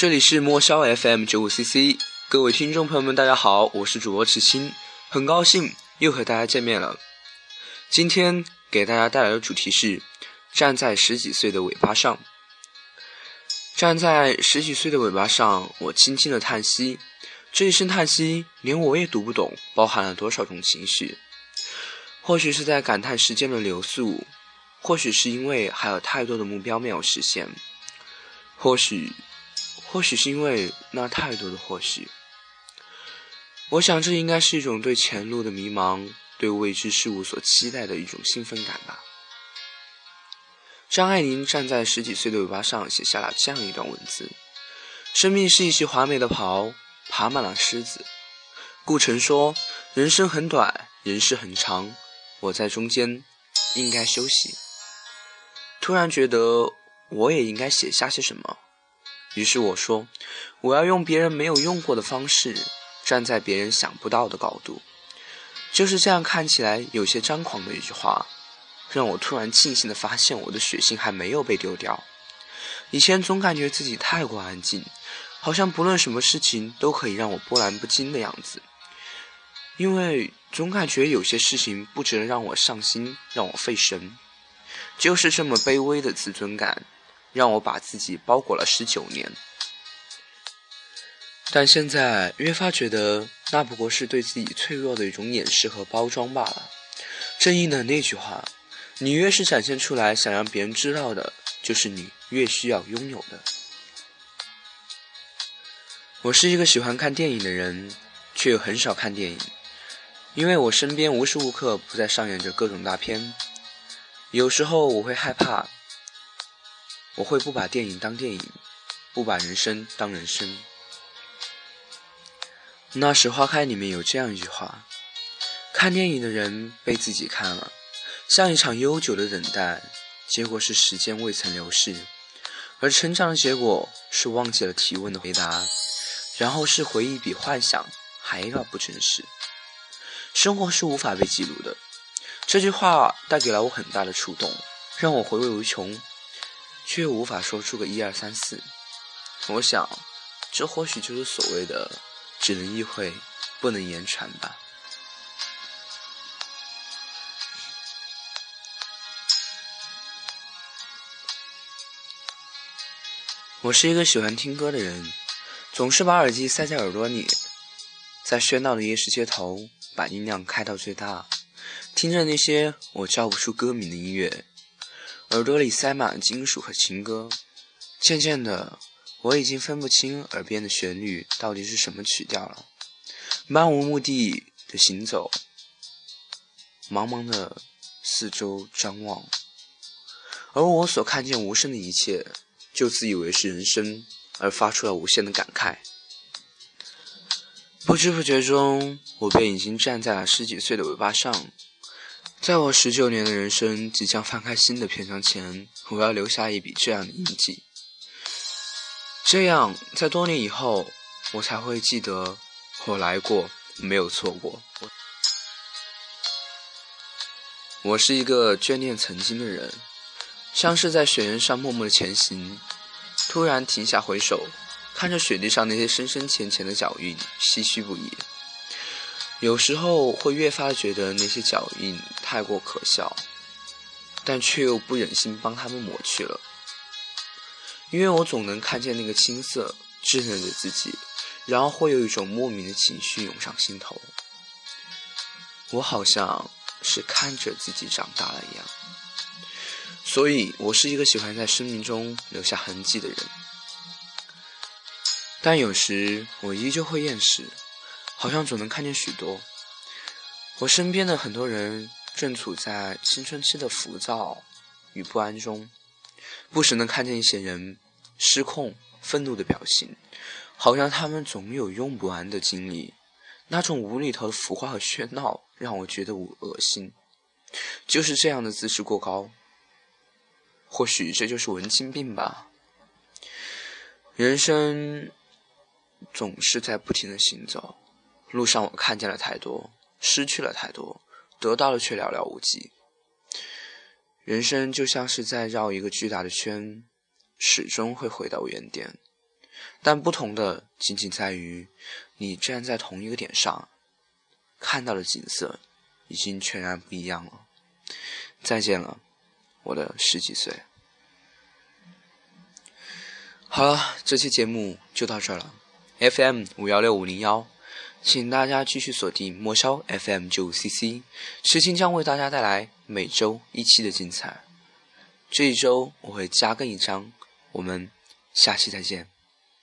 这里是莫萧 FM 九五 CC，各位听众朋友们，大家好，我是主播赤青，很高兴又和大家见面了。今天给大家带来的主题是站在十几岁的尾巴上。站在十几岁的尾巴上，我轻轻的叹息，这一声叹息，连我也读不懂，包含了多少种情绪。或许是在感叹时间的流速，或许是因为还有太多的目标没有实现，或许。或许是因为那太多的或许，我想这应该是一种对前路的迷茫，对未知事物所期待的一种兴奋感吧。张爱玲站在十几岁的尾巴上，写下了这样一段文字：生命是一袭华美的袍，爬满了虱子。顾城说：“人生很短，人世很长，我在中间，应该休息。”突然觉得，我也应该写下些什么。于是我说：“我要用别人没有用过的方式，站在别人想不到的高度。”就是这样看起来有些张狂的一句话，让我突然庆幸的发现，我的血性还没有被丢掉。以前总感觉自己太过安静，好像不论什么事情都可以让我波澜不惊的样子。因为总感觉有些事情不值得让我上心，让我费神。就是这么卑微的自尊感。让我把自己包裹了十九年，但现在越发觉得那不过是对自己脆弱的一种掩饰和包装罢了。正应了那句话：你越是展现出来，想让别人知道的，就是你越需要拥有的。我是一个喜欢看电影的人，却又很少看电影，因为我身边无时无刻不在上演着各种大片。有时候我会害怕。我会不把电影当电影，不把人生当人生。那时花开里面有这样一句话：看电影的人被自己看了，像一场悠久的等待，结果是时间未曾流逝；而成长的结果是忘记了提问的回答，然后是回忆比幻想还要不真实。生活是无法被记录的。这句话带给了我很大的触动，让我回味无穷。却无法说出个一二三四，我想，这或许就是所谓的“只能意会，不能言传”吧。我是一个喜欢听歌的人，总是把耳机塞在耳朵里，在喧闹的夜市街头，把音量开到最大，听着那些我叫不出歌名的音乐。耳朵里塞满了金属和情歌，渐渐的，我已经分不清耳边的旋律到底是什么曲调了。漫无目的的行走，茫茫的四周张望，而我所看见无声的一切，就自以为是人生，而发出了无限的感慨。不知不觉中，我便已经站在了十几岁的尾巴上。在我十九年的人生即将翻开新的篇章前，我要留下一笔这样的印记。这样，在多年以后，我才会记得我来过，没有错过。我是一个眷恋曾经的人，像是在雪原上默默的前行，突然停下回首，看着雪地上那些深深浅浅的脚印，唏嘘不已。有时候会越发觉得那些脚印太过可笑，但却又不忍心帮他们抹去了，因为我总能看见那个青涩稚嫩的自己，然后会有一种莫名的情绪涌上心头。我好像是看着自己长大了一样，所以我是一个喜欢在生命中留下痕迹的人，但有时我依旧会厌世。好像总能看见许多我身边的很多人正处在青春期的浮躁与不安中，不时能看见一些人失控、愤怒的表情，好像他们总有用不完的精力。那种无厘头的浮夸和喧闹让我觉得恶恶心。就是这样的姿势过高，或许这就是文青病吧。人生总是在不停的行走。路上我看见了太多，失去了太多，得到的却寥寥无几。人生就像是在绕一个巨大的圈，始终会回到原点。但不同的仅仅在于，你站在同一个点上，看到的景色已经全然不一样了。再见了，我的十几岁。好了，这期节目就到这儿了。FM 五幺六五零幺，请大家继续锁定莫烧 FM 九五 CC，时情将为大家带来每周一期的精彩。这一周我会加更一章，我们下期再见。